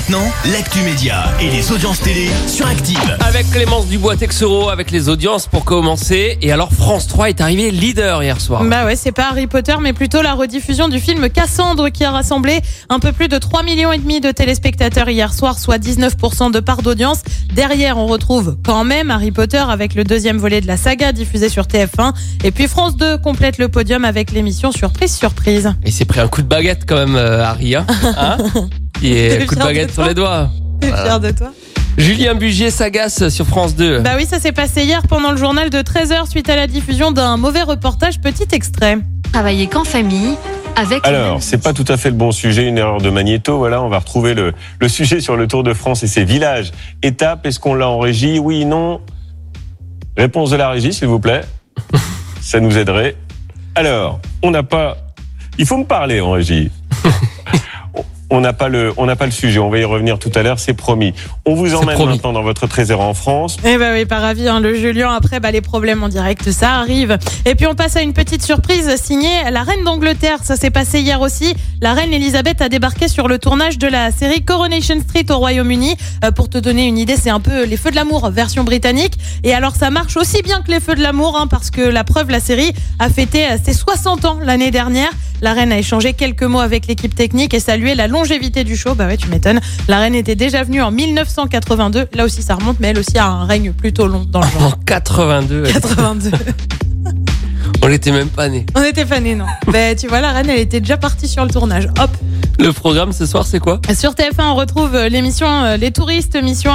Et maintenant, l'actu média et les audiences télé sur Active. Avec Clémence Dubois Texero, avec les audiences pour commencer. Et alors France 3 est arrivé leader hier soir. Bah ouais, c'est pas Harry Potter, mais plutôt la rediffusion du film Cassandre qui a rassemblé un peu plus de 3 millions et demi de téléspectateurs hier soir, soit 19% de part d'audience. Derrière, on retrouve quand même Harry Potter avec le deuxième volet de la saga diffusé sur TF1. Et puis France 2 complète le podium avec l'émission Surprise Surprise. Il s'est pris un coup de baguette quand même, euh, Harry. Hein, Hein Coup de de baguette sur les doigts. T'es Voilà. fier de toi Julien Bugier s'agace sur France 2. Bah oui, ça s'est passé hier pendant le journal de 13h suite à la diffusion d'un mauvais reportage. Petit extrait. Travailler qu'en famille, avec. Alors, c'est pas tout à fait le bon sujet, une erreur de magnéto. Voilà, on va retrouver le, le sujet sur le Tour de France et ses villages. Étape, est-ce qu'on l'a en régie? Oui, non Réponse de la régie, s'il vous plaît. Ça nous aiderait. Alors, on n'a pas. Il faut me parler en régie. On n'a pas le, on n'a pas le sujet. On va y revenir tout à l'heure, c'est promis. On vous emmène promis. maintenant dans votre trésor en France. Eh bah oui, pas ravi, hein, le Julien. Après, bah, les problèmes en direct, ça arrive. Et puis, on passe à une petite surprise signée la reine d'Angleterre. Ça s'est passé hier aussi. La reine Elisabeth a débarqué sur le tournage de la série Coronation Street au Royaume-Uni. Euh, pour te donner une idée, c'est un peu les feux de l'amour version britannique. Et alors, ça marche aussi bien que les feux de l'amour, hein, parce que la preuve, la série a fêté euh, ses 60 ans l'année dernière. La reine a échangé quelques mots avec l'équipe technique et salué la longévité du show. Bah ouais, tu m'étonnes. La reine était déjà venue en 1982. Là aussi, ça remonte, mais elle aussi a un règne plutôt long dans le genre. En 82. 82. On n'était même pas nés. On était fanés, non Ben, tu vois, la reine, elle était déjà partie sur le tournage. Hop. Le programme ce soir, c'est quoi? Sur TF1, on retrouve euh, l'émission euh, Les touristes, mission,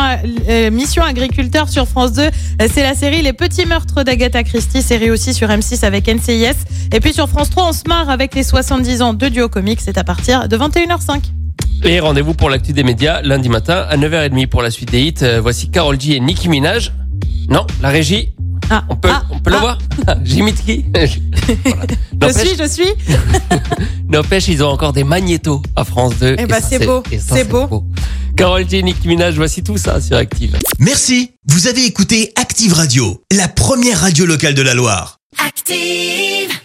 euh, mission agriculteur sur France 2. Euh, C'est la série Les petits meurtres d'Agatha Christie, série aussi sur M6 avec NCIS. Et puis sur France 3, on se marre avec les 70 ans de Duo Comics. C'est à partir de 21h05. Et rendez-vous pour l'actu des médias lundi matin à 9h30 pour la suite des hits. Voici Carol G et Nicki Minaj. Non, la régie Ah, On peut, ah, on peut le ah. J'imite qui Voilà. Je suis, je suis. N'empêche, ils ont encore des magnétos à France 2. Eh ben, ça, c'est beau, c'est beau. Carole G, Minaj, voici tout ça sur Active. Merci. Vous avez écouté Active Radio, la première radio locale de la Loire. Active.